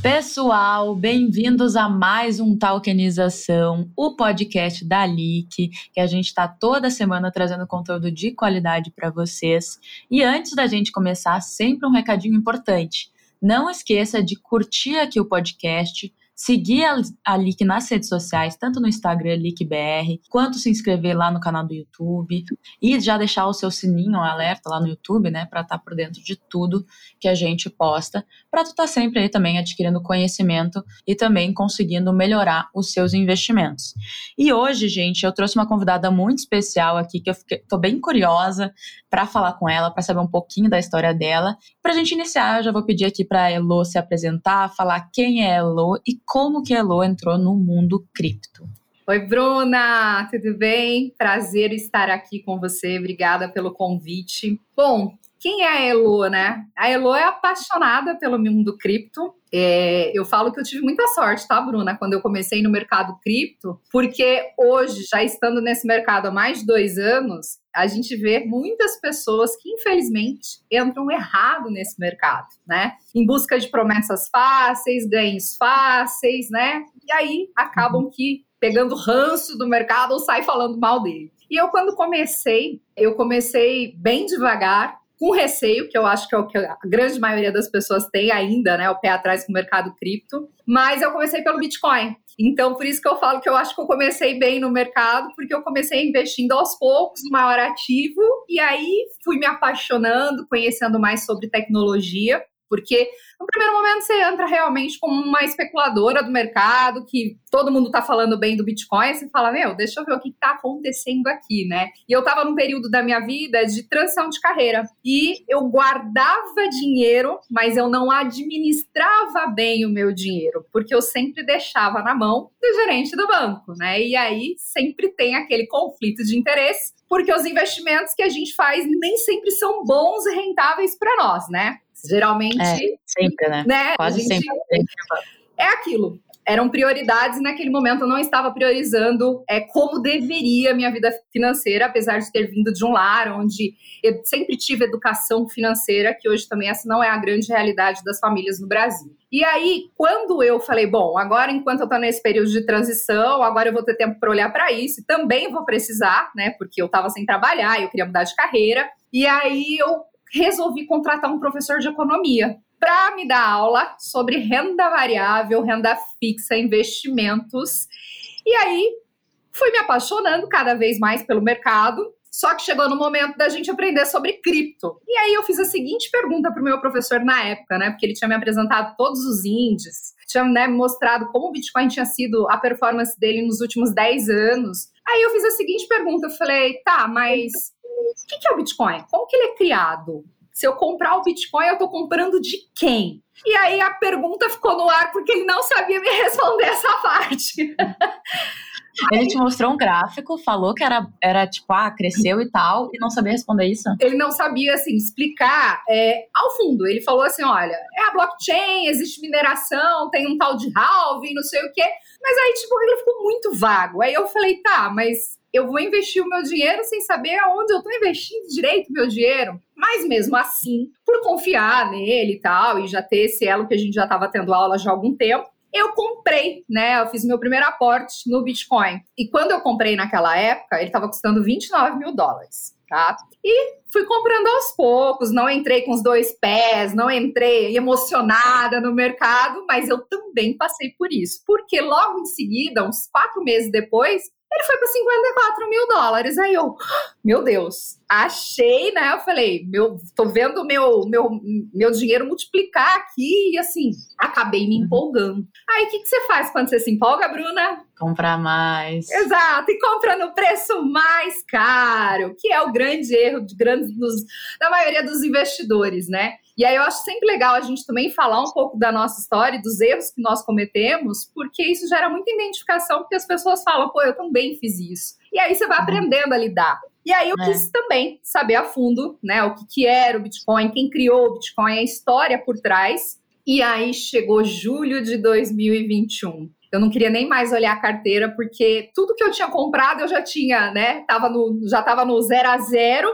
Pessoal, bem-vindos a mais um Talkenização, o podcast da LIC, que a gente está toda semana trazendo conteúdo de qualidade para vocês. E antes da gente começar, sempre um recadinho importante. Não esqueça de curtir aqui o podcast, seguir a, a LIC nas redes sociais, tanto no Instagram LICBR, quanto se inscrever lá no canal do YouTube e já deixar o seu sininho alerta lá no YouTube, né, para estar tá por dentro de tudo que a gente posta, para tu estar tá sempre aí também adquirindo conhecimento e também conseguindo melhorar os seus investimentos. E hoje, gente, eu trouxe uma convidada muito especial aqui que eu fiquei, tô bem curiosa para falar com ela, para saber um pouquinho da história dela. Para a gente iniciar, eu já vou pedir aqui para Elo se apresentar, falar quem é Elo e como que a Elo entrou no mundo cripto. Oi, Bruna, tudo bem? Prazer estar aqui com você. Obrigada pelo convite. Bom, quem é a Elo, né? A Elo é apaixonada pelo mundo cripto. É, eu falo que eu tive muita sorte, tá, Bruna, quando eu comecei no mercado cripto, porque hoje, já estando nesse mercado há mais de dois anos, a gente vê muitas pessoas que, infelizmente, entram errado nesse mercado, né? Em busca de promessas fáceis, ganhos fáceis, né? E aí acabam uhum. que pegando ranço do mercado ou sai falando mal dele. E eu, quando comecei, eu comecei bem devagar, com receio, que eu acho que é o que a grande maioria das pessoas tem ainda, né? O pé atrás com o mercado cripto. Mas eu comecei pelo Bitcoin. Então, por isso que eu falo que eu acho que eu comecei bem no mercado, porque eu comecei investindo aos poucos no maior ativo, e aí fui me apaixonando, conhecendo mais sobre tecnologia. Porque no primeiro momento você entra realmente como uma especuladora do mercado, que todo mundo tá falando bem do Bitcoin, você fala, meu, deixa eu ver o que tá acontecendo aqui, né? E eu tava num período da minha vida de transição de carreira. E eu guardava dinheiro, mas eu não administrava bem o meu dinheiro, porque eu sempre deixava na mão do gerente do banco, né? E aí sempre tem aquele conflito de interesse, porque os investimentos que a gente faz nem sempre são bons e rentáveis para nós, né? Geralmente. É, sempre, né? né Quase gente, sempre. É aquilo. Eram prioridades, e naquele momento eu não estava priorizando é, como deveria minha vida financeira, apesar de ter vindo de um lar onde eu sempre tive educação financeira, que hoje também essa não é a grande realidade das famílias no Brasil. E aí, quando eu falei, bom, agora enquanto eu estou nesse período de transição, agora eu vou ter tempo para olhar para isso, também vou precisar, né? Porque eu estava sem trabalhar, eu queria mudar de carreira. E aí eu resolvi contratar um professor de economia para me dar aula sobre renda variável, renda fixa, investimentos. E aí fui me apaixonando cada vez mais pelo mercado. Só que chegou no momento da gente aprender sobre cripto. E aí eu fiz a seguinte pergunta para o meu professor na época, né? Porque ele tinha me apresentado todos os índices, tinha né, mostrado como o Bitcoin tinha sido a performance dele nos últimos 10 anos. Aí eu fiz a seguinte pergunta, eu falei, tá, mas o que, é o Bitcoin? Como que ele é criado? Se eu comprar o Bitcoin, eu estou comprando de quem? E aí a pergunta ficou no ar porque ele não sabia me responder essa parte. Ele te mostrou um gráfico, falou que era, era tipo, ah, cresceu e tal, e não sabia responder isso? Ele não sabia, assim, explicar é, ao fundo. Ele falou assim: olha, é a blockchain, existe mineração, tem um tal de halving, não sei o quê. Mas aí, tipo, ele ficou muito vago. Aí eu falei: tá, mas eu vou investir o meu dinheiro sem saber aonde eu estou investindo direito o meu dinheiro. Mas mesmo assim, por confiar nele e tal, e já ter esse elo que a gente já estava tendo aula já há algum tempo, eu comprei, né? Eu fiz meu primeiro aporte no Bitcoin. E quando eu comprei naquela época, ele estava custando 29 mil dólares, tá? E fui comprando aos poucos, não entrei com os dois pés, não entrei emocionada no mercado, mas eu também passei por isso. Porque logo em seguida, uns quatro meses depois, ele foi para 54 mil dólares. Aí eu, meu Deus, achei, né? Eu falei, meu, tô vendo meu, meu, meu dinheiro multiplicar aqui e assim, acabei me empolgando. Aí o que, que você faz quando você se empolga, Bruna? Comprar mais. Exato, e compra no preço mais caro, que é o grande erro de grandes dos, da maioria dos investidores, né? E aí eu acho sempre legal a gente também falar um pouco da nossa história, dos erros que nós cometemos, porque isso gera muita identificação, porque as pessoas falam, pô, eu também fiz isso. E aí você vai uhum. aprendendo a lidar. E aí eu é. quis também saber a fundo, né, o que, que era o Bitcoin, quem criou o Bitcoin, a história por trás. E aí chegou julho de 2021. Eu não queria nem mais olhar a carteira, porque tudo que eu tinha comprado eu já tinha, né? Tava no, já estava no zero a zero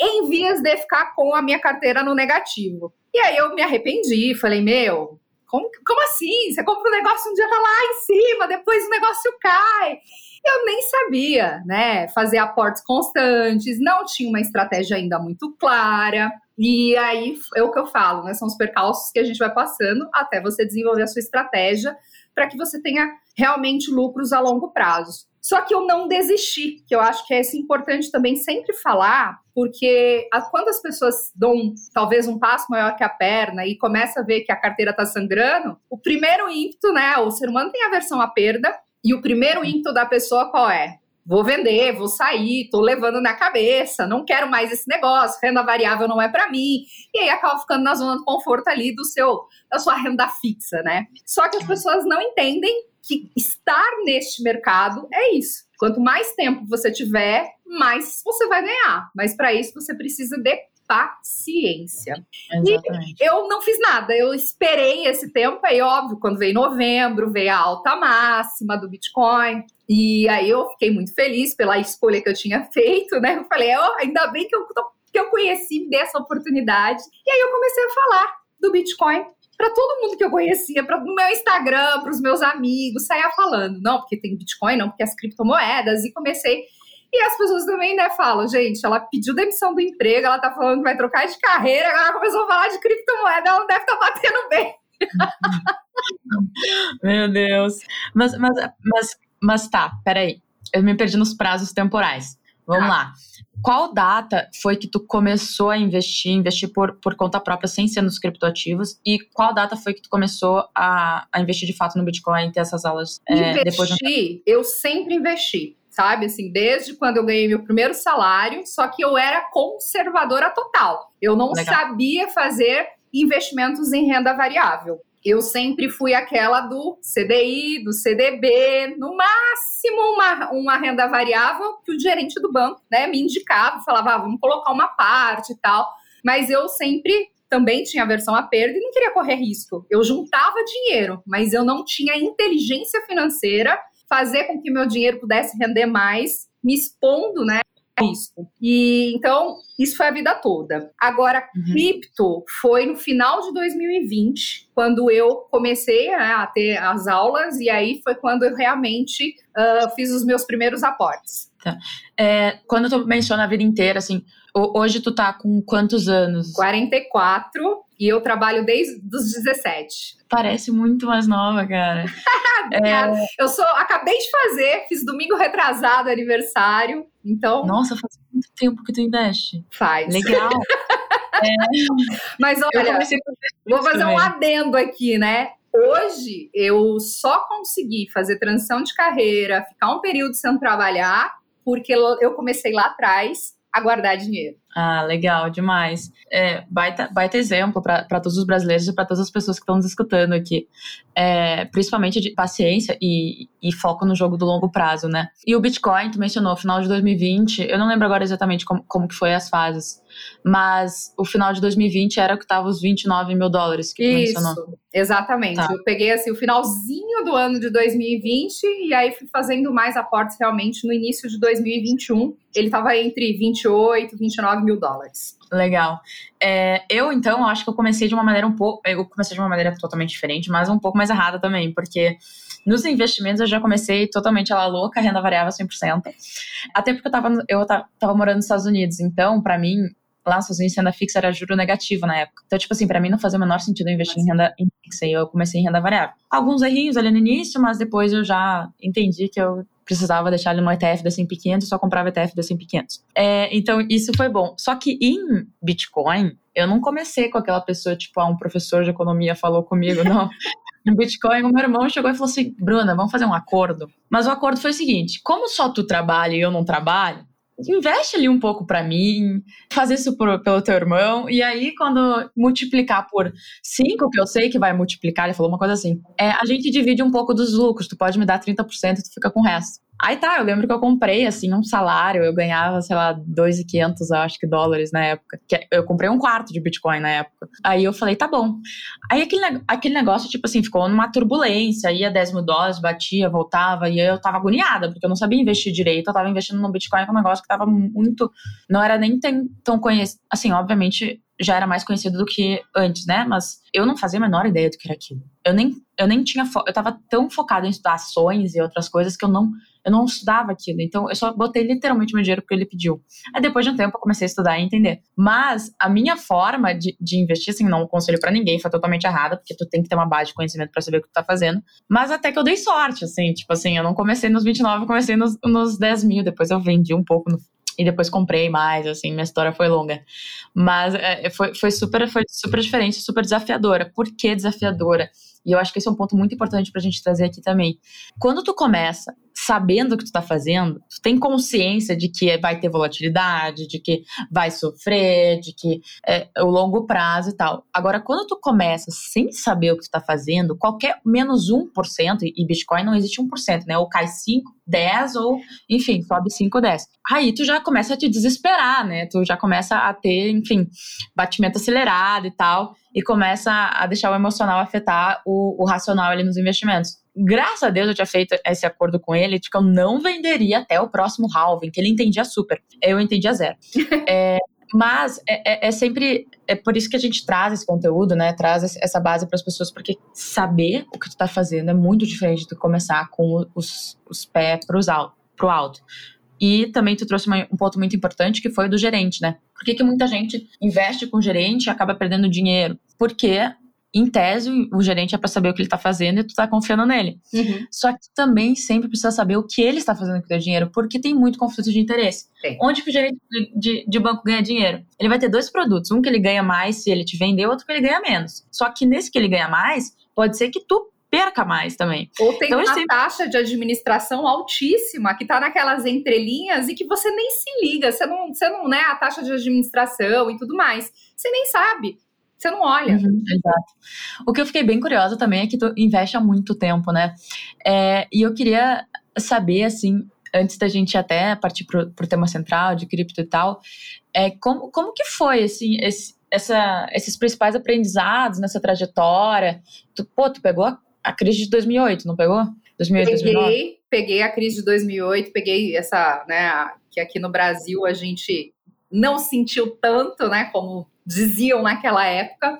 em vias de ficar com a minha carteira no negativo. E aí eu me arrependi, falei, meu, como, como assim? Você compra um negócio um dia tá lá em cima, depois o negócio cai. Eu nem sabia, né? Fazer aportes constantes, não tinha uma estratégia ainda muito clara. E aí é o que eu falo, né? São os percalços que a gente vai passando até você desenvolver a sua estratégia para que você tenha realmente lucros a longo prazo. Só que eu não desisti, que eu acho que é importante também sempre falar, porque quando as pessoas dão talvez um passo maior que a perna e começa a ver que a carteira está sangrando, o primeiro ímpeto, né? O ser humano tem aversão à perda, e o primeiro ímpeto da pessoa qual é? Vou vender, vou sair, tô levando na cabeça, não quero mais esse negócio, renda variável não é para mim. E aí acaba ficando na zona de conforto ali do seu da sua renda fixa, né? Só que as pessoas não entendem que estar neste mercado é isso. Quanto mais tempo você tiver, mais você vai ganhar. Mas para isso você precisa de paciência. Exatamente. E eu não fiz nada, eu esperei esse tempo, aí óbvio, quando veio novembro, veio a alta máxima do Bitcoin, e aí eu fiquei muito feliz pela escolha que eu tinha feito, né? Eu falei, oh, ainda bem que eu, que eu conheci dessa oportunidade. E aí eu comecei a falar do Bitcoin para todo mundo que eu conhecia, para o meu Instagram, para os meus amigos, saia falando, não, porque tem Bitcoin, não, porque as criptomoedas, e comecei e as pessoas também, né, falam, gente, ela pediu demissão do emprego, ela tá falando que vai trocar de carreira, agora começou a falar de criptomoeda, ela não deve estar tá batendo bem. Meu Deus. Mas, mas, mas, mas tá, peraí. Eu me perdi nos prazos temporais. Vamos ah. lá. Qual data foi que tu começou a investir, investir por, por conta própria, sem ser nos criptoativos? E qual data foi que tu começou a, a investir de fato no Bitcoin e ter essas aulas? É, depois de... eu sempre investi sabe? Assim, desde quando eu ganhei meu primeiro salário, só que eu era conservadora total. Eu não Legal. sabia fazer investimentos em renda variável. Eu sempre fui aquela do CDI, do CDB, no máximo uma, uma renda variável que o gerente do banco né, me indicava, falava, ah, vamos colocar uma parte e tal. Mas eu sempre também tinha aversão à perda e não queria correr risco. Eu juntava dinheiro, mas eu não tinha inteligência financeira fazer com que meu dinheiro pudesse render mais, me expondo, né? Risco. E então, isso foi a vida toda. Agora, uhum. cripto foi no final de 2020, quando eu comecei a ter as aulas, e aí foi quando eu realmente uh, fiz os meus primeiros aportes. Tá. É, quando tu menciona a vida inteira, assim, hoje tu tá com quantos anos? 44 e eu trabalho desde os 17. Parece muito mais nova, cara. é... Eu sou, acabei de fazer, fiz domingo retrasado aniversário, então. Nossa, faz muito tempo que tu investe. Faz. Legal. é... Mas olha, vou fazer um adendo aqui, né? Hoje eu só consegui fazer transição de carreira, ficar um período sem trabalhar, porque eu comecei lá atrás a guardar dinheiro. Ah, legal, demais. É, baita, baita exemplo para todos os brasileiros e para todas as pessoas que estão nos escutando aqui. É, principalmente de paciência e, e, foco no jogo do longo prazo, né? E o Bitcoin, tu mencionou, final de 2020, eu não lembro agora exatamente como, como que foi as fases, mas o final de 2020 era que estava os 29 mil dólares que Isso, mencionou. Exatamente. Tá. Eu peguei assim o finalzinho do ano de 2020 e aí fui fazendo mais aportes realmente no início de 2021. Ele estava entre 28 e 29 mil dólares. Legal. É, eu, então, acho que eu comecei de uma maneira um pouco. Eu comecei de uma maneira totalmente diferente, mas um pouco mais errada também, porque nos investimentos eu já comecei totalmente ela louca, renda variável 100%. Até porque eu tava, eu tava morando nos Estados Unidos, então, para mim, lá nos Estados Unidos, renda fixa era juro negativo na época. Então, tipo assim, para mim não fazia o menor sentido investir em renda fixa e eu comecei em renda variável. Alguns errinhos ali no início, mas depois eu já entendi que eu precisava deixar ele no ETF da S&P 500 só comprava ETF da S&P 500. É, então, isso foi bom. Só que em Bitcoin, eu não comecei com aquela pessoa, tipo, ah, um professor de economia falou comigo, não. em Bitcoin, o meu irmão chegou e falou assim, Bruna, vamos fazer um acordo. Mas o acordo foi o seguinte, como só tu trabalha e eu não trabalho, investe ali um pouco para mim, faz isso por, pelo teu irmão, e aí quando multiplicar por 5, que eu sei que vai multiplicar, ele falou uma coisa assim, é, a gente divide um pouco dos lucros, tu pode me dar 30% e tu fica com o resto. Aí tá, eu lembro que eu comprei, assim, um salário, eu ganhava, sei lá, 2.500, acho que, dólares na época. Eu comprei um quarto de Bitcoin na época. Aí eu falei, tá bom. Aí aquele, aquele negócio, tipo assim, ficou numa turbulência, ia 10 mil dólares, batia, voltava, e eu tava agoniada, porque eu não sabia investir direito, eu tava investindo no Bitcoin, que é um negócio que tava muito, não era nem tão conhecido, assim, obviamente, já era mais conhecido do que antes, né? Mas eu não fazia a menor ideia do que era aquilo. Eu nem, eu nem tinha. Eu tava tão focada em estudar ações e outras coisas que eu não, eu não estudava aquilo. Então, eu só botei literalmente meu dinheiro porque ele pediu. Aí, depois de um tempo, eu comecei a estudar e entender. Mas a minha forma de, de investir, assim, não conselho para ninguém, foi totalmente errada, porque tu tem que ter uma base de conhecimento para saber o que tu tá fazendo. Mas até que eu dei sorte, assim, tipo assim, eu não comecei nos 29, eu comecei nos, nos 10 mil. Depois eu vendi um pouco no e depois comprei mais, assim, minha história foi longa. Mas é, foi, foi, super, foi super diferente, super desafiadora. Por que desafiadora? E eu acho que esse é um ponto muito importante para a gente trazer aqui também. Quando tu começa sabendo o que tu tá fazendo, tu tem consciência de que vai ter volatilidade, de que vai sofrer, de que é, o longo prazo e tal. Agora, quando tu começa sem saber o que tu tá fazendo, qualquer menos 1%, e Bitcoin não existe 1%, né? Ou cai 5, 10, ou enfim, sobe 5, 10. Aí tu já começa a te desesperar, né? Tu já começa a ter, enfim, batimento acelerado e tal, e começa a deixar o emocional afetar o, o racional ali nos investimentos graças a Deus eu tinha feito esse acordo com ele de que eu não venderia até o próximo halving, que ele entendia super. Eu entendia zero. é, mas é, é, é, sempre é por isso que a gente traz esse conteúdo, né? Traz essa base para as pessoas, porque saber o que tu tá fazendo é muito diferente de começar com os, os pés pro alto, pro alto. E também tu trouxe uma, um ponto muito importante que foi o do gerente, né? Por que, que muita gente investe com o gerente e acaba perdendo dinheiro? Porque em tese, o gerente é para saber o que ele está fazendo e tu está confiando nele. Uhum. Só que também sempre precisa saber o que ele está fazendo com o teu dinheiro, porque tem muito conflito de interesse. Sim. Onde que o gerente de, de, de, banco ganha dinheiro? Ele vai ter dois produtos, um que ele ganha mais se ele te vender, outro que ele ganha menos. Só que nesse que ele ganha mais, pode ser que tu perca mais também. Ou tem então, uma sempre... taxa de administração altíssima que está naquelas entrelinhas e que você nem se liga, você não, você não, né, a taxa de administração e tudo mais. Você nem sabe você não olha. Uhum, exato. O que eu fiquei bem curiosa também é que tu investe há muito tempo, né? É, e eu queria saber, assim, antes da gente até partir para o tema central de cripto e tal, é, como, como que foi, assim, esse, essa, esses principais aprendizados nessa trajetória? Tu, pô, tu pegou a, a crise de 2008, não pegou? 2008, peguei, 2009? peguei a crise de 2008, peguei essa, né, que aqui no Brasil a gente não sentiu tanto, né, como diziam naquela época.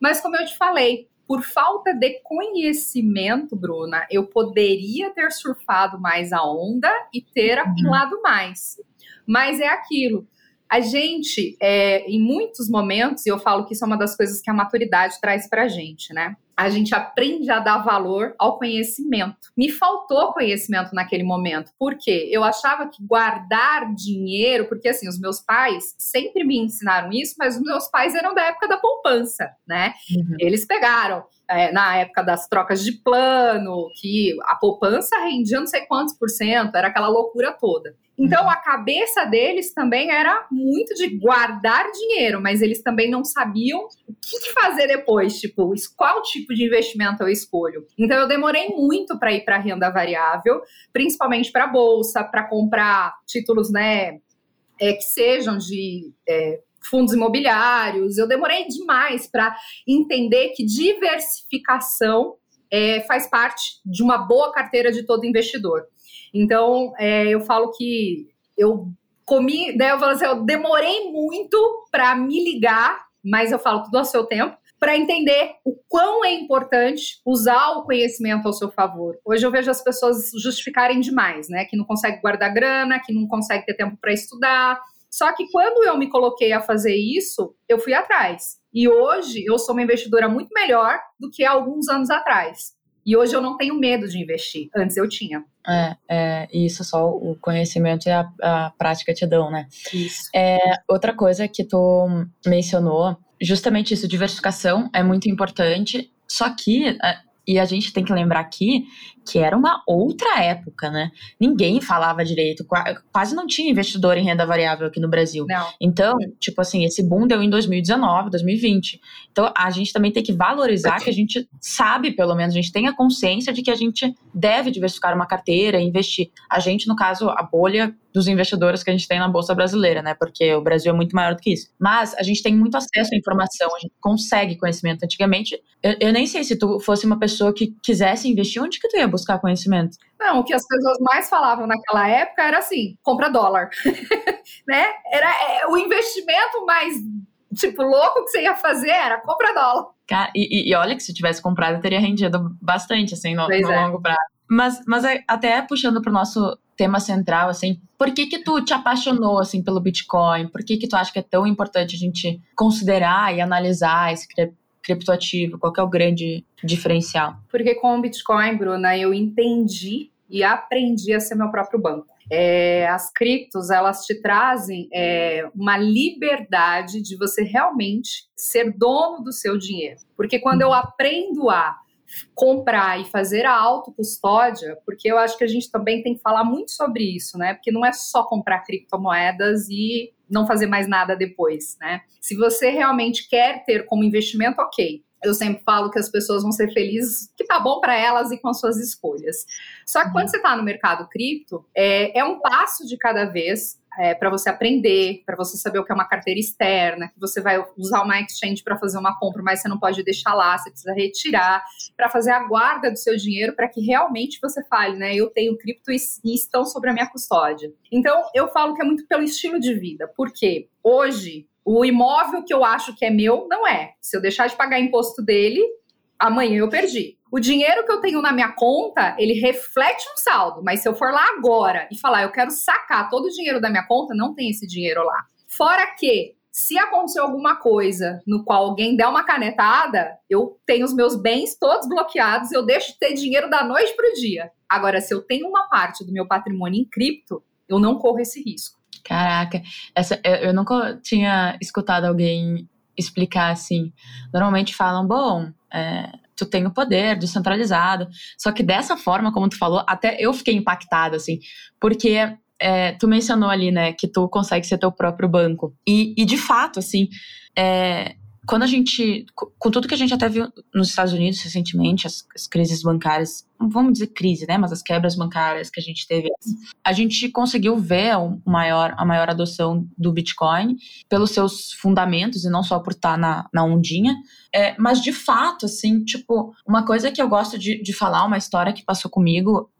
Mas como eu te falei, por falta de conhecimento, Bruna, eu poderia ter surfado mais a onda e ter uhum. apilado mais. Mas é aquilo. A gente, é, em muitos momentos, e eu falo que isso é uma das coisas que a maturidade traz pra gente, né? A gente aprende a dar valor ao conhecimento. Me faltou conhecimento naquele momento. Por quê? Eu achava que guardar dinheiro, porque assim, os meus pais sempre me ensinaram isso, mas os meus pais eram da época da poupança, né? Uhum. Eles pegaram é, na época das trocas de plano, que a poupança rendia não sei quantos por cento, era aquela loucura toda. Então a cabeça deles também era muito de guardar dinheiro, mas eles também não sabiam o que fazer depois, tipo, qual tipo de investimento eu escolho. Então eu demorei muito para ir para renda variável, principalmente para bolsa, para comprar títulos, né, é, que sejam de é, fundos imobiliários. Eu demorei demais para entender que diversificação é, faz parte de uma boa carteira de todo investidor. Então, é, eu falo que eu comi, né, eu falo assim, eu demorei muito para me ligar, mas eu falo tudo ao seu tempo, para entender o quão é importante usar o conhecimento ao seu favor. Hoje eu vejo as pessoas justificarem demais, né? Que não consegue guardar grana, que não consegue ter tempo para estudar, só que quando eu me coloquei a fazer isso, eu fui atrás. E hoje eu sou uma investidora muito melhor do que alguns anos atrás. E hoje eu não tenho medo de investir. Antes eu tinha. É, é isso só o conhecimento e a, a prática te dão, né? Isso. É, outra coisa que tu mencionou, justamente isso, diversificação é muito importante. Só que é, e a gente tem que lembrar aqui que era uma outra época, né? Ninguém falava direito, quase não tinha investidor em renda variável aqui no Brasil. Não. Então, tipo assim, esse boom deu em 2019, 2020. Então, a gente também tem que valorizar que a gente sabe, pelo menos, a gente tem a consciência de que a gente deve diversificar uma carteira e investir. A gente, no caso, a bolha dos investidores que a gente tem na Bolsa Brasileira, né? Porque o Brasil é muito maior do que isso. Mas a gente tem muito acesso à informação, a gente consegue conhecimento. Antigamente, eu, eu nem sei se tu fosse uma pessoa que quisesse investir, onde que tu ia buscar conhecimento? Não, o que as pessoas mais falavam naquela época era assim: compra dólar. né? Era é, o investimento mais Tipo, louco que você ia fazer era compra dólar. E, e, olha que se tivesse comprado, teria rendido bastante, assim, no, no é. longo prazo. Mas, mas até puxando para o nosso tema central, assim, por que que tu te apaixonou, assim, pelo Bitcoin? Por que que tu acha que é tão importante a gente considerar e analisar esse criptoativo? Qual é o grande diferencial? Porque com o Bitcoin, Bruna, eu entendi e aprendi a ser meu próprio banco. É, as criptos, elas te trazem é, uma liberdade de você realmente ser dono do seu dinheiro. Porque quando eu aprendo a comprar e fazer a autocustódia, porque eu acho que a gente também tem que falar muito sobre isso, né? Porque não é só comprar criptomoedas e não fazer mais nada depois, né? Se você realmente quer ter como investimento, ok. Eu sempre falo que as pessoas vão ser felizes, que tá bom para elas e com as suas escolhas. Só que quando uhum. você está no mercado cripto, é, é um passo de cada vez é, para você aprender, para você saber o que é uma carteira externa, que você vai usar uma exchange para fazer uma compra, mas você não pode deixar lá, você precisa retirar, para fazer a guarda do seu dinheiro para que realmente você fale, né? Eu tenho cripto e, e estão sobre a minha custódia. Então, eu falo que é muito pelo estilo de vida, porque hoje o imóvel que eu acho que é meu não é. Se eu deixar de pagar imposto dele, amanhã eu perdi. O dinheiro que eu tenho na minha conta, ele reflete um saldo, mas se eu for lá agora e falar, eu quero sacar todo o dinheiro da minha conta, não tem esse dinheiro lá. Fora que, se acontecer alguma coisa no qual alguém der uma canetada, eu tenho os meus bens todos bloqueados, eu deixo de ter dinheiro da noite para o dia. Agora, se eu tenho uma parte do meu patrimônio em cripto, eu não corro esse risco. Caraca, essa, eu nunca tinha escutado alguém explicar assim. Normalmente falam, bom, é, tu tem o poder descentralizado. Só que dessa forma, como tu falou, até eu fiquei impactada, assim, porque é, tu mencionou ali, né, que tu consegue ser teu próprio banco. E, e de fato, assim, é, quando a gente, com tudo que a gente até viu nos Estados Unidos recentemente, as, as, crises bancárias, vamos dizer crise, né, mas as quebras bancárias que a gente teve, a gente conseguiu ver o maior, a maior adoção do Bitcoin pelos seus fundamentos e não só por estar na, na ondinha, é, mas de fato, assim, tipo, uma coisa que eu gosto de, de falar, uma história que passou comigo,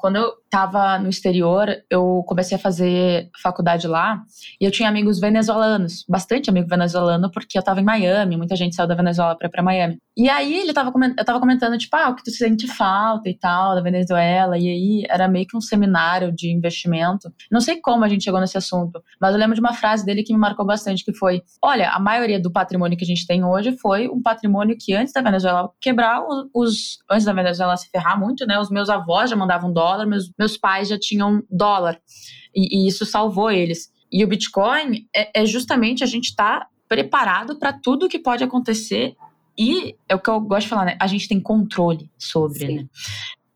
quando eu tava no exterior, eu comecei a fazer faculdade lá e eu tinha amigos venezuelanos, bastante amigo venezuelano, porque eu tava em Miami, muita gente saiu da Venezuela pra Miami. E aí ele tava, eu tava comentando, tipo, ah, o que tu sente falta e tal, da Venezuela, e aí era meio que um seminário de investimento. Não sei como a gente chegou nesse assunto, mas eu lembro de uma frase dele que me marcou bastante, que foi, olha, a maioria do patrimônio que a gente tem hoje foi um patrimônio que antes da Venezuela quebrar, os, antes da Venezuela se ferrar muito, né, os meus avós já mandavam dólar, meus, meus pais já tinham dólar, e, e isso salvou eles. E o Bitcoin é, é justamente a gente estar tá preparado para tudo que pode acontecer e é o que eu gosto de falar, né? A gente tem controle sobre, Sim. né?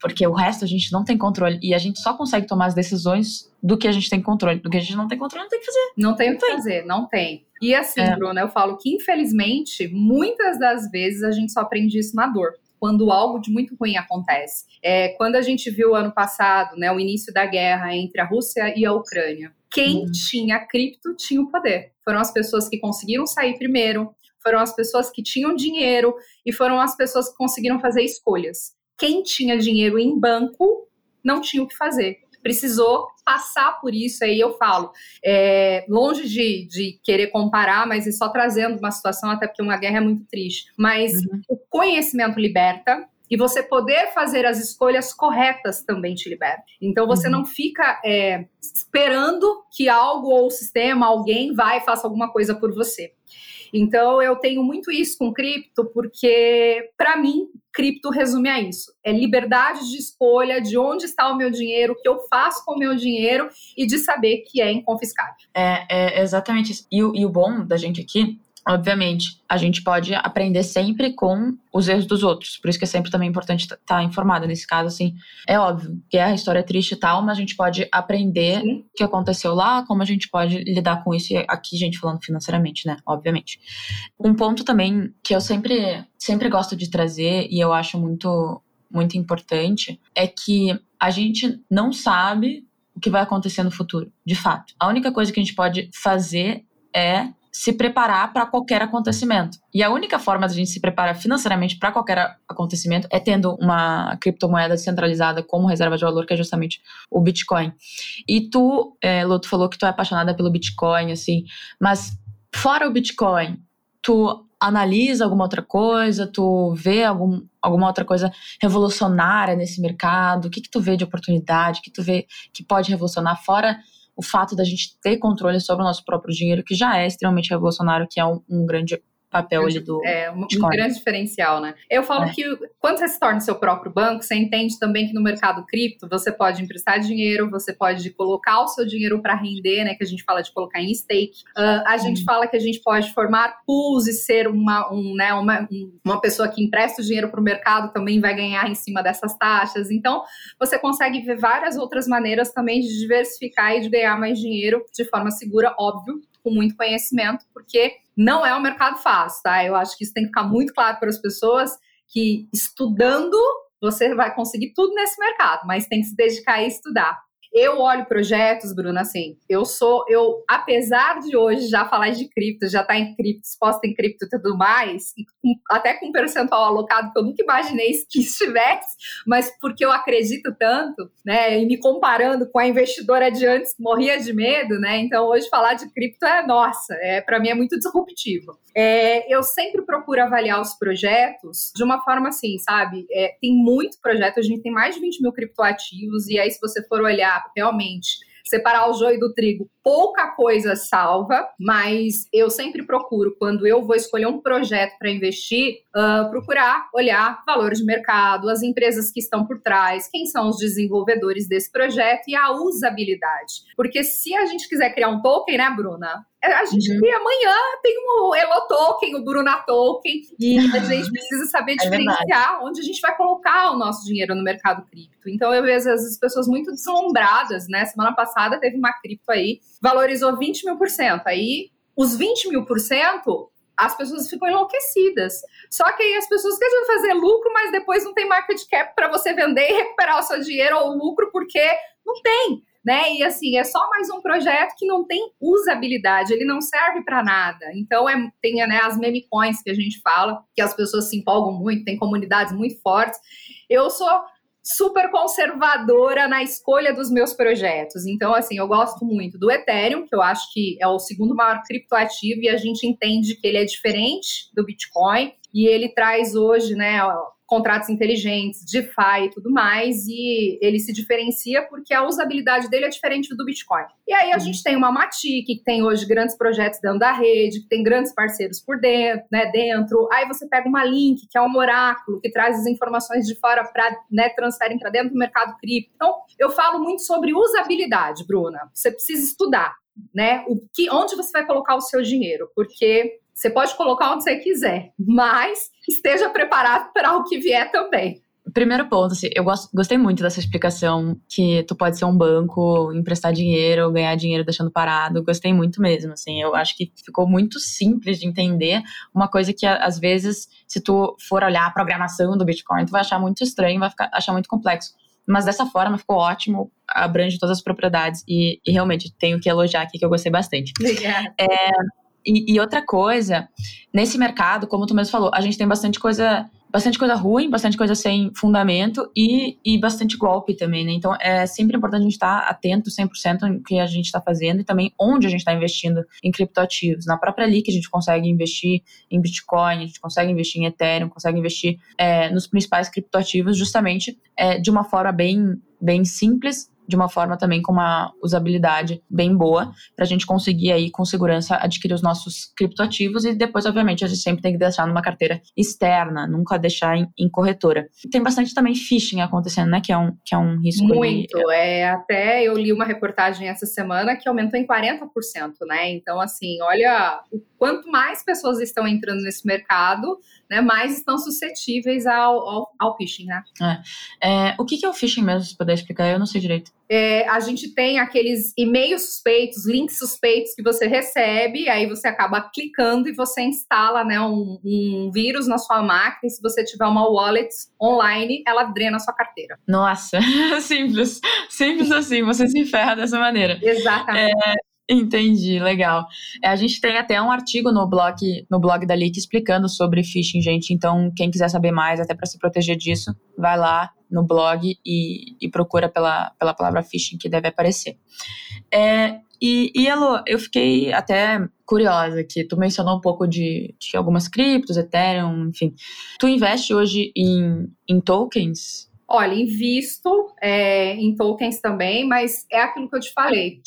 Porque o resto a gente não tem controle. E a gente só consegue tomar as decisões do que a gente tem controle. Do que a gente não tem controle, não tem que fazer. Não tem o que fazer, não tem. E assim, é. Bruna, eu falo que infelizmente, muitas das vezes a gente só aprende isso na dor quando algo de muito ruim acontece. É, quando a gente viu ano passado, né, o início da guerra entre a Rússia e a Ucrânia, quem uhum. tinha cripto tinha o poder. Foram as pessoas que conseguiram sair primeiro, foram as pessoas que tinham dinheiro e foram as pessoas que conseguiram fazer escolhas. Quem tinha dinheiro em banco não tinha o que fazer. Precisou passar por isso, aí eu falo. É, longe de, de querer comparar, mas é só trazendo uma situação, até porque uma guerra é muito triste. Mas uhum. o conhecimento liberta, e você poder fazer as escolhas corretas também te liberta. Então você uhum. não fica é, esperando que algo ou o sistema, alguém vai e faça alguma coisa por você. Então eu tenho muito isso com cripto, porque para mim cripto resume a isso: é liberdade de escolha de onde está o meu dinheiro, o que eu faço com o meu dinheiro e de saber que é inconfiscável. É, é exatamente isso. E, e o bom da gente aqui Obviamente, a gente pode aprender sempre com os erros dos outros. Por isso que é sempre também importante estar tá informado. Nesse caso, assim, é óbvio que a história é triste e tal, mas a gente pode aprender Sim. o que aconteceu lá, como a gente pode lidar com isso. E aqui, gente, falando financeiramente, né? Obviamente. Um ponto também que eu sempre, sempre gosto de trazer e eu acho muito, muito importante é que a gente não sabe o que vai acontecer no futuro, de fato. A única coisa que a gente pode fazer é se preparar para qualquer acontecimento. E a única forma a gente se preparar financeiramente para qualquer acontecimento é tendo uma criptomoeda descentralizada como reserva de valor, que é justamente o Bitcoin. E tu, é, Lu, tu falou que tu é apaixonada pelo Bitcoin, assim, mas fora o Bitcoin, tu analisa alguma outra coisa, tu vê algum, alguma outra coisa revolucionária nesse mercado? O que, que tu vê de oportunidade? O que tu vê que pode revolucionar fora o fato da gente ter controle sobre o nosso próprio dinheiro, que já é extremamente revolucionário, que é um, um grande papel ali do. É, um, um grande diferencial, né? Eu falo é. que quando você se torna seu próprio banco, você entende também que no mercado cripto você pode emprestar dinheiro, você pode colocar o seu dinheiro para render, né? Que a gente fala de colocar em stake. Uh, a gente fala que a gente pode formar pools e ser uma, um, né, uma, uma pessoa que empresta o dinheiro para o mercado também vai ganhar em cima dessas taxas. Então, você consegue ver várias outras maneiras também de diversificar e de ganhar mais dinheiro de forma segura, óbvio, com muito conhecimento, porque não é um mercado fácil, tá? Eu acho que isso tem que ficar muito claro para as pessoas que estudando você vai conseguir tudo nesse mercado, mas tem que se dedicar a estudar. Eu olho projetos, Bruna, assim, eu sou, eu, apesar de hoje já falar de cripto, já estar tá em cripto, exposta em cripto e tudo mais, e com, até com um percentual alocado que eu nunca imaginei que estivesse, mas porque eu acredito tanto, né, e me comparando com a investidora de antes que morria de medo, né, então hoje falar de cripto é, nossa, é, para mim é muito disruptivo. É, eu sempre procuro avaliar os projetos de uma forma assim, sabe, é, tem muito projeto, a gente tem mais de 20 mil criptoativos, e aí se você for olhar realmente separar o joio do trigo, pouca coisa salva, mas eu sempre procuro, quando eu vou escolher um projeto para investir, uh, procurar olhar valores de mercado, as empresas que estão por trás, quem são os desenvolvedores desse projeto e a usabilidade. Porque se a gente quiser criar um token, né, Bruna? A gente uhum. amanhã tem o Elo Token, o Bruna Token, e a gente precisa saber é diferenciar onde a gente vai colocar o nosso dinheiro no mercado cripto. Então eu vejo as pessoas muito deslumbradas, né? Semana passada teve uma cripto aí, valorizou 20 mil por cento. Aí os 20 mil por cento as pessoas ficam enlouquecidas. Só que aí as pessoas querem fazer lucro, mas depois não tem market cap para você vender e recuperar o seu dinheiro ou lucro, porque não tem né? E assim, é só mais um projeto que não tem usabilidade, ele não serve para nada. Então, é, tem né, as meme coins que a gente fala, que as pessoas se empolgam muito, tem comunidades muito fortes. Eu sou super conservadora na escolha dos meus projetos. Então, assim, eu gosto muito do Ethereum, que eu acho que é o segundo maior criptoativo e a gente entende que ele é diferente do Bitcoin e ele traz hoje, né, contratos inteligentes, DeFi e tudo mais, e ele se diferencia porque a usabilidade dele é diferente do Bitcoin. E aí a uhum. gente tem uma Matic, que tem hoje grandes projetos dentro da rede, que tem grandes parceiros por dentro, né, dentro. Aí você pega uma Link, que é um oráculo, que traz as informações de fora para, né, transferem para dentro do mercado cripto. Então, eu falo muito sobre usabilidade, Bruna. Você precisa estudar, né, o que, onde você vai colocar o seu dinheiro, porque você pode colocar onde você quiser, mas esteja preparado para o que vier também. Primeiro ponto, assim, eu gosto, gostei muito dessa explicação que tu pode ser um banco, emprestar dinheiro, ganhar dinheiro deixando parado. Gostei muito mesmo, assim. Eu acho que ficou muito simples de entender uma coisa que às vezes, se tu for olhar a programação do Bitcoin, tu vai achar muito estranho, vai ficar, achar muito complexo. Mas dessa forma ficou ótimo, abrange todas as propriedades e, e realmente tenho que elogiar aqui que eu gostei bastante. Obrigada. É, e, e, outra coisa, nesse mercado, como tu mesmo falou, a gente tem bastante coisa, bastante coisa ruim, bastante coisa sem fundamento e, e bastante golpe também, né? Então é sempre importante a gente estar tá atento 100% no que a gente está fazendo e também onde a gente está investindo em criptoativos. Na própria que a gente consegue investir em Bitcoin, a gente consegue investir em Ethereum, consegue investir é, nos principais criptoativos justamente é, de uma forma bem, bem simples de uma forma também com uma usabilidade bem boa, para a gente conseguir aí com segurança adquirir os nossos criptoativos e depois, obviamente, a gente sempre tem que deixar numa carteira externa, nunca deixar em, em corretora. Tem bastante também phishing acontecendo, né? Que é um, que é um risco. Muito. Ali. É, até eu li uma reportagem essa semana que aumentou em 40%, né? Então, assim, olha, o quanto mais pessoas estão entrando nesse mercado, né, mais estão suscetíveis ao, ao, ao phishing, né? É. É, o que, é o phishing mesmo, se puder explicar? Eu não sei direito. É, a gente tem aqueles e-mails suspeitos, links suspeitos que você recebe, aí você acaba clicando e você instala né, um, um vírus na sua máquina. E se você tiver uma wallet online, ela drena a sua carteira. Nossa, simples. Simples assim, você se ferra dessa maneira. Exatamente. Entendi, legal. É, a gente tem até um artigo no blog, no blog da Leak explicando sobre phishing, gente. Então, quem quiser saber mais, até para se proteger disso, vai lá no blog e, e, procura pela, pela palavra phishing que deve aparecer. É, E, e Elo, eu fiquei até curiosa aqui. Tu mencionou um pouco de, de algumas criptos, Ethereum, enfim. Tu investe hoje em, em tokens? Olha, invisto é, em tokens também, mas é aquilo que eu te falei.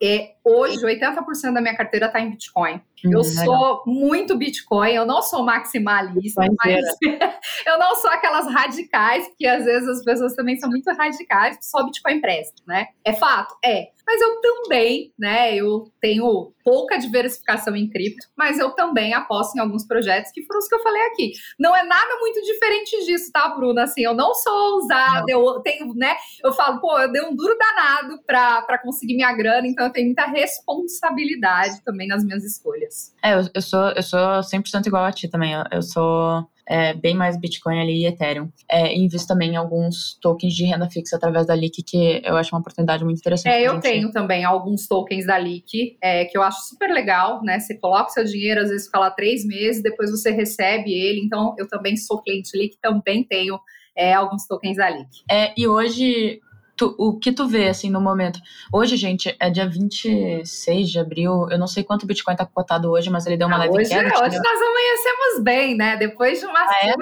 É, hoje, 80% da minha carteira está em Bitcoin. Hum, eu sou legal. muito Bitcoin, eu não sou maximalista, mas eu não sou aquelas radicais, porque às vezes as pessoas também são muito radicais, só Bitcoin presta, né? É fato? É. Mas eu também, né, eu tenho pouca diversificação em cripto, mas eu também aposto em alguns projetos que foram os que eu falei aqui. Não é nada muito diferente disso, tá, Bruna? Assim, eu não sou ousada, eu tenho, né, eu falo, pô, eu dei um duro danado para conseguir minha grana, então eu tenho muita responsabilidade também nas minhas escolhas. É, eu, eu sou eu sou 100% igual a ti também. Eu, eu sou é, bem mais Bitcoin ali e Ethereum. É, invisto também em alguns tokens de renda fixa através da Leak, que eu acho uma oportunidade muito interessante. É, eu tenho também alguns tokens da Leak, é, que eu acho super legal, né? Você coloca o seu dinheiro, às vezes fica lá três meses, depois você recebe ele. Então, eu também sou cliente Leak, também tenho é, alguns tokens da Leak. É, e hoje tu, o que tu vê, assim, no momento? Hoje, gente, é dia 26 de abril. Eu não sei quanto o Bitcoin tá cotado hoje, mas ele deu uma ah, leve hoje, queda. É, hoje nós amanhecemos bem, né? Depois de uma... Ah, é?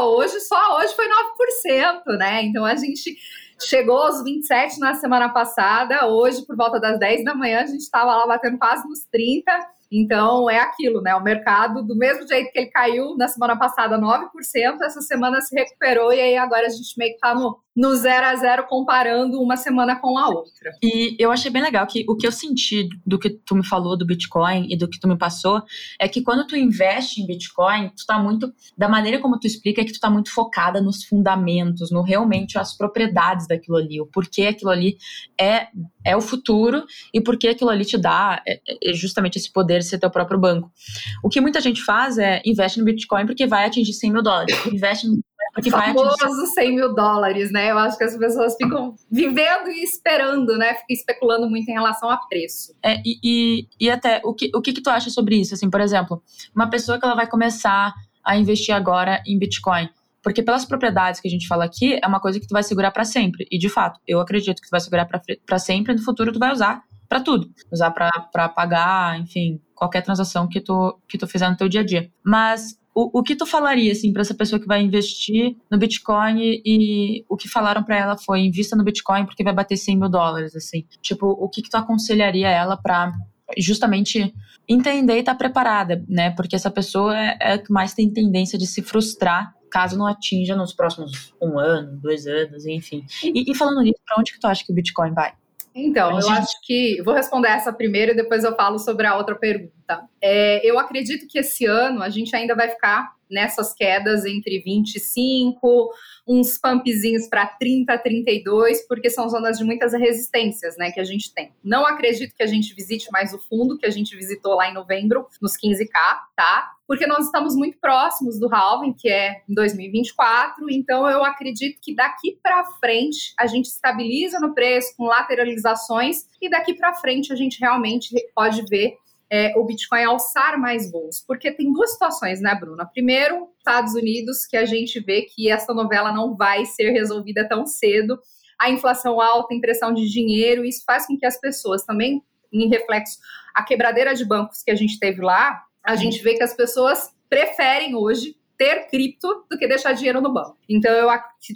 oh, hoje, só hoje foi 9%, né? Então, a gente chegou aos 27 na semana passada. Hoje, por volta das 10 da manhã, a gente estava lá batendo quase nos 30%. Então é aquilo, né? O mercado, do mesmo jeito que ele caiu na semana passada 9%, essa semana se recuperou e aí agora a gente meio que tá no, no zero a zero comparando uma semana com a outra. E eu achei bem legal que o que eu senti do que tu me falou do Bitcoin e do que tu me passou é que quando tu investe em Bitcoin, tu tá muito da maneira como tu explica é que tu tá muito focada nos fundamentos, no realmente as propriedades daquilo ali, o porquê aquilo ali é é o futuro e porque aquilo ali te dá é, é justamente esse poder de ser teu próprio banco. O que muita gente faz é investe no Bitcoin porque vai atingir 100 mil dólares, investe no porque famoso 100 mil dólares, né? Eu acho que as pessoas ficam vivendo e esperando, né? Ficam especulando muito em relação a preço. É, e, e, e até, o que, o que, que tu acha sobre isso? Assim, por exemplo, uma pessoa que ela vai começar a investir agora em Bitcoin. Porque pelas propriedades que a gente fala aqui, é uma coisa que tu vai segurar para sempre. E de fato, eu acredito que tu vai segurar para sempre e no futuro tu vai usar para tudo. Usar para pagar, enfim, qualquer transação que tu, que tu fizer no teu dia a dia. Mas o, o que tu falaria, assim, para essa pessoa que vai investir no Bitcoin e o que falaram para ela foi invista no Bitcoin porque vai bater 100 mil dólares, assim? Tipo, o que, que tu aconselharia ela para justamente entender e estar tá preparada, né? Porque essa pessoa é, é que mais tem tendência de se frustrar caso não atinja nos próximos um ano, dois anos, enfim. E, e falando nisso, para onde que tu acha que o Bitcoin vai? Então, eu acho que vou responder essa primeiro e depois eu falo sobre a outra pergunta. É, eu acredito que esse ano a gente ainda vai ficar nessas quedas entre 25, uns pumpzinhos para 30, 32, porque são zonas de muitas resistências, né, que a gente tem. Não acredito que a gente visite mais o fundo que a gente visitou lá em novembro, nos 15k, tá? Porque nós estamos muito próximos do halving, que é em 2024, então eu acredito que daqui para frente a gente estabiliza no preço com lateralizações e daqui para frente a gente realmente pode ver é, o Bitcoin alçar mais voos. Porque tem duas situações, né, Bruna? Primeiro, Estados Unidos, que a gente vê que essa novela não vai ser resolvida tão cedo. A inflação alta, impressão de dinheiro, isso faz com que as pessoas também, em reflexo, a quebradeira de bancos que a gente teve lá, a gente vê que as pessoas preferem hoje ter cripto do que deixar dinheiro no banco. Então eu,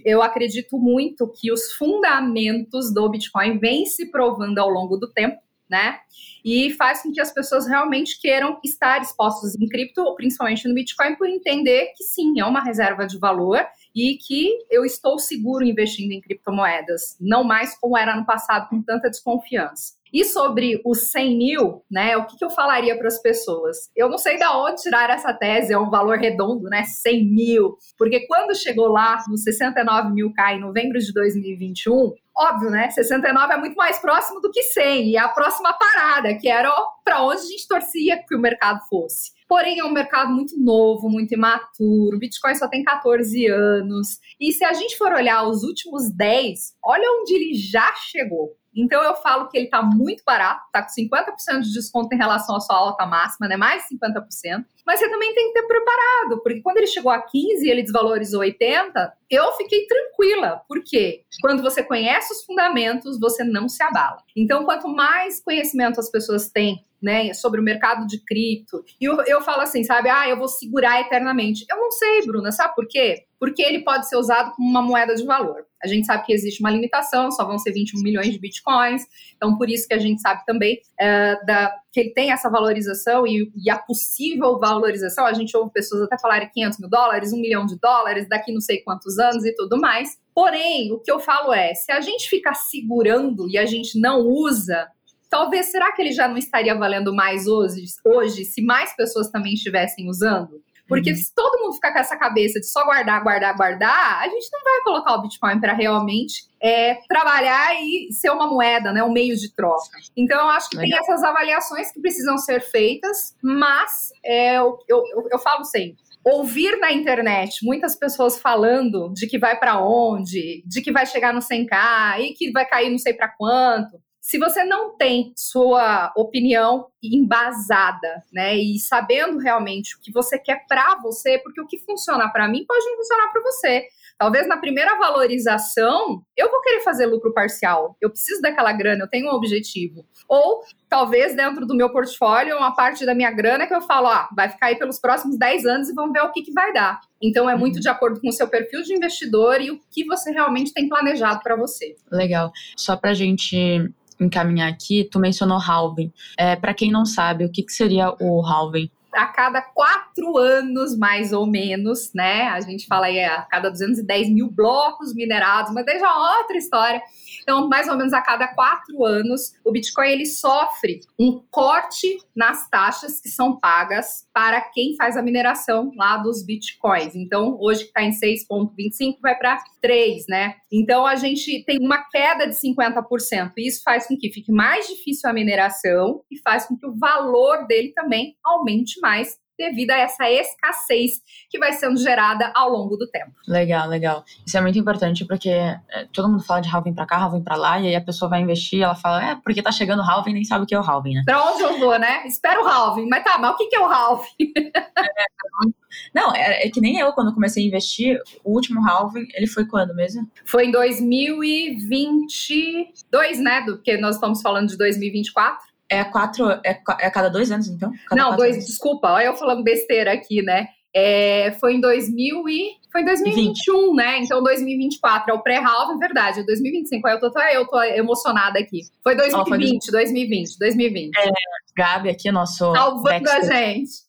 eu acredito muito que os fundamentos do Bitcoin vêm se provando ao longo do tempo né? E faz com que as pessoas realmente queiram estar expostas em cripto, principalmente no Bitcoin, por entender que sim, é uma reserva de valor e que eu estou seguro investindo em criptomoedas, não mais como era no passado com tanta desconfiança. E sobre os 100 mil, né, o que, que eu falaria para as pessoas? Eu não sei de onde tirar essa tese, é um valor redondo, né, 100 mil, porque quando chegou lá nos 69 mil K em novembro de 2021, óbvio, né, 69 é muito mais próximo do que 100, e é a próxima parada, que era para onde a gente torcia que o mercado fosse. Porém, é um mercado muito novo, muito imaturo. O Bitcoin só tem 14 anos. E se a gente for olhar os últimos 10, olha onde ele já chegou Então eu falo que ele está muito barato, está com 50% de desconto em relação à sua alta máxima, né? Mais de 50%. Mas você também tem que ter preparado, porque quando ele chegou a 15 e ele desvalorizou 80, eu fiquei tranquila. Por quê? Quando você conhece os fundamentos, você não se abala. Então, quanto mais conhecimento as pessoas têm né, sobre o mercado de cripto. E eu, eu falo assim, sabe? Ah, eu vou segurar eternamente. Eu não sei, Bruna, sabe por quê? Porque ele pode ser usado como uma moeda de valor. A gente sabe que existe uma limitação, só vão ser 21 milhões de bitcoins. Então, por isso que a gente sabe também é, da, que ele tem essa valorização e, e, a possível valorização. A gente ouve pessoas até falarem 500 mil dólares, 1 milhão de dólares, daqui não sei quantos anos e tudo mais. Porém, o que eu falo é: se a gente ficar segurando e a gente não usa, talvez será que ele já não estaria valendo mais hoje, hoje se mais pessoas também estivessem usando? Porque uhum. se todo mundo ficar com essa cabeça de só guardar, guardar, guardar, a gente não vai colocar o Bitcoin para realmente é, trabalhar e ser uma moeda, né, um meio de troca. Então, eu acho que Legal. tem essas avaliações que precisam ser feitas, mas é, eu, eu, eu falo sempre, ouvir na internet muitas pessoas falando de que vai para onde, de que vai chegar no 100k e que vai cair não sei para quanto. Se você não tem sua opinião embasada, né, e sabendo realmente o que você quer para você, porque o que funciona para mim pode não funcionar para você. Talvez na primeira valorização eu vou querer fazer lucro parcial. Eu preciso daquela grana, eu tenho um objetivo. Ou talvez dentro do meu portfólio, uma parte da minha grana que eu falo, ah, vai ficar aí pelos próximos 10 anos e vamos ver o que, que vai dar. Então é muito uhum. de acordo com o seu perfil de investidor e o que você realmente tem planejado para você. Legal. Só para gente encaminhar aqui, tu mencionou halving. É, para quem não sabe, o que, que seria o halving? a cada quatro anos, mais ou menos, né? A gente fala aí a cada 210 mil blocos minerados, mas desde a outra história. Então, mais ou menos a cada quatro anos, o Bitcoin ele sofre um corte nas taxas que são pagas para quem faz a mineração lá dos Bitcoins. Então, hoje que está em 6,25 vai para 3, né? Então, a gente tem uma queda de 50%. E isso faz com que fique mais difícil a mineração e faz com que o valor dele também aumente mais devido a essa escassez que vai sendo gerada ao longo do tempo. Legal, legal. Isso é muito importante porque é, todo mundo fala de halving para cá, halving para lá, e aí a pessoa vai investir, ela fala, é, porque tá chegando o halving, nem sabe o que é o halving, né? Pra onde eu vou, né? Espero o halving, mas tá, mas o que, que é o halving? não, é, é, que nem eu, quando comecei a investir, o último halving, ele foi quando mesmo? Foi em 2022, né? Porque nós estamos falando de 2024. É a quatro. É, é a cada dois anos, então? Cada não, dois, anos. desculpa, olha eu falando besteira aqui, né? É, foi em 2000 e foi em 2021, 20. né? Então 2024 é o pré-halving, verdade. 2025, eu tô, eu tô emocionada aqui. Foi 2020, oh, foi 2020, 2020. É, Gabi aqui, nosso salvando a gente.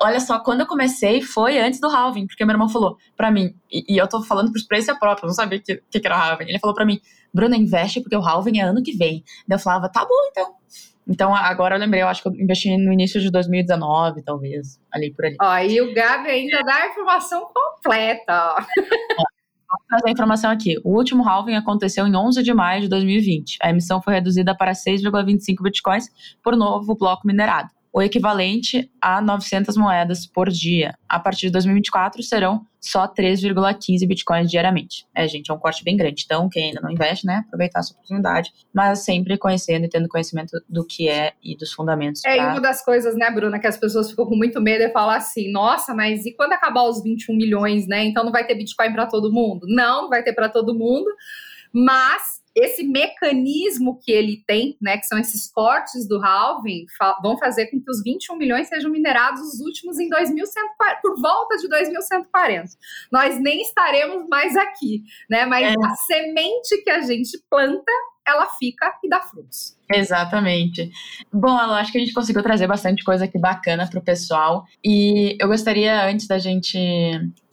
Olha só, quando eu comecei foi antes do halving, porque meu irmão falou para mim, e, e, eu tô falando por experiência própria, não sabia o que, que, que era halving. Ele falou para mim, Bruna, investe porque o halving é ano que vem. Daí eu falava, tá bom então. Então, agora eu lembrei, eu acho que eu investi no início de 2019, talvez, ali por ali. Ó, e o Gabi ainda dá a informação completa. Vou trazer a informação aqui. O último halving aconteceu em 11 de maio de 2020. A emissão foi reduzida para 6,25 bitcoins por novo bloco minerado o equivalente a 900 moedas por dia. A partir de 2024 serão só 3,15 bitcoins diariamente. É, gente, é um corte bem grande. Então, quem ainda não investe, né, aproveitar essa oportunidade, mas sempre conhecendo e tendo conhecimento do que é e dos fundamentos. É, pra... e uma das coisas, né, Bruna, que as pessoas ficam com muito medo é falar assim: nossa, mas e quando acabar os 21 milhões, né? Então não vai ter bitcoin para todo mundo? Não, não vai ter para todo mundo, mas esse mecanismo que ele tem, né, que são esses cortes do halving, fa vão fazer com que os 21 milhões sejam minerados os últimos em 2140, por volta de 2140. Nós nem estaremos mais aqui, né? Mas é. a semente que a gente planta ela fica e dá frutos. Exatamente. Bom, eu acho que a gente conseguiu trazer bastante coisa aqui bacana para o pessoal. E eu gostaria, antes da gente,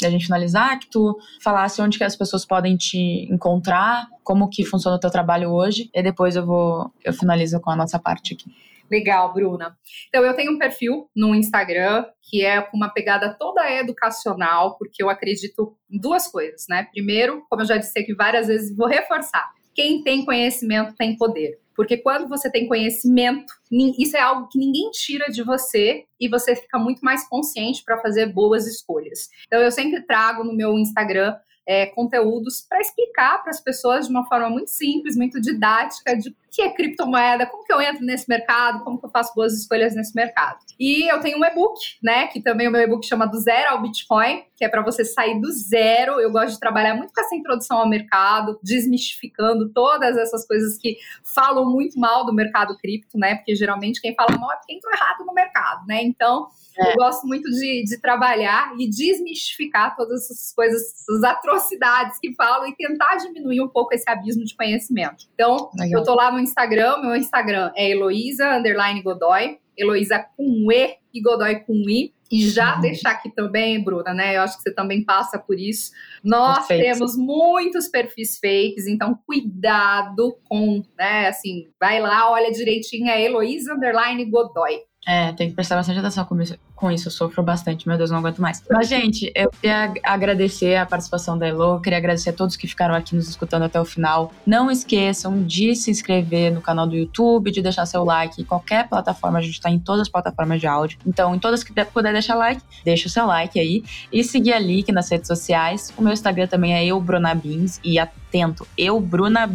da gente finalizar, que tu falasse onde que as pessoas podem te encontrar, como que funciona o teu trabalho hoje, e depois eu vou eu finalizo com a nossa parte aqui. Legal, Bruna. Então, eu tenho um perfil no Instagram que é com uma pegada toda educacional, porque eu acredito em duas coisas, né? Primeiro, como eu já disse aqui várias vezes, vou reforçar quem tem conhecimento tem poder. Porque quando você tem conhecimento, isso é algo que ninguém tira de você e você fica muito mais consciente para fazer boas escolhas. Então eu sempre trago no meu Instagram é, conteúdos para explicar para as pessoas de uma forma muito simples, muito didática, de que é criptomoeda, como que eu entro nesse mercado, como que eu faço boas escolhas nesse mercado. E eu tenho um e-book, né, que também o meu e-book chama do zero ao Bitcoin, que é para você sair do zero. Eu gosto de trabalhar muito com essa introdução ao mercado, desmistificando todas essas coisas que falam muito mal do mercado cripto, né, porque geralmente quem fala mal é porque entrou errado no mercado, né, então é. eu gosto muito de, de trabalhar e desmistificar todas essas coisas, essas atrocidades que falam e tentar diminuir um pouco esse abismo de conhecimento. Então, Legal. eu tô lá no Instagram, meu Instagram é Heloísa underline Godoy, Heloísa com E e Godoy com I. E já uhum. deixar aqui também, Bruna, né? Eu acho que você também passa por isso. Nós Perfeito. temos muitos perfis fakes, então cuidado com, né? Assim, vai lá, olha direitinho, é Heloísa Underline Godoy. É, tem que prestar bastante atenção com isso, com isso. Eu sofro bastante, meu Deus, não aguento mais. Mas, gente, eu queria agradecer a participação da Elo, queria agradecer a todos que ficaram aqui nos escutando até o final. Não esqueçam de se inscrever no canal do YouTube, de deixar seu like em qualquer plataforma, a gente tá em todas as plataformas de áudio. Então, em todas que puder deixar like, deixa o seu like aí. E seguir a Lick nas redes sociais. O meu Instagram também é eu, Bruna Beans, e atento, eu, Bruna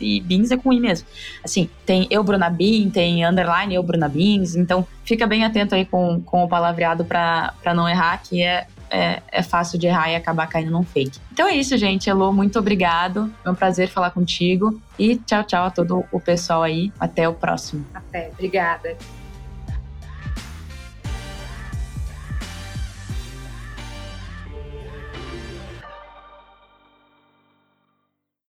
e Beans é com I mesmo. Assim, tem eu, Bruna tem underline eu, Bruna então fica bem atento aí com, com o palavreado para não errar, que é, é, é, fácil de errar e acabar caindo num fake. Então é isso, gente. Elô, muito obrigado. É um prazer falar contigo. E tchau, tchau a todo o pessoal aí. Até o próximo. Até. Obrigada.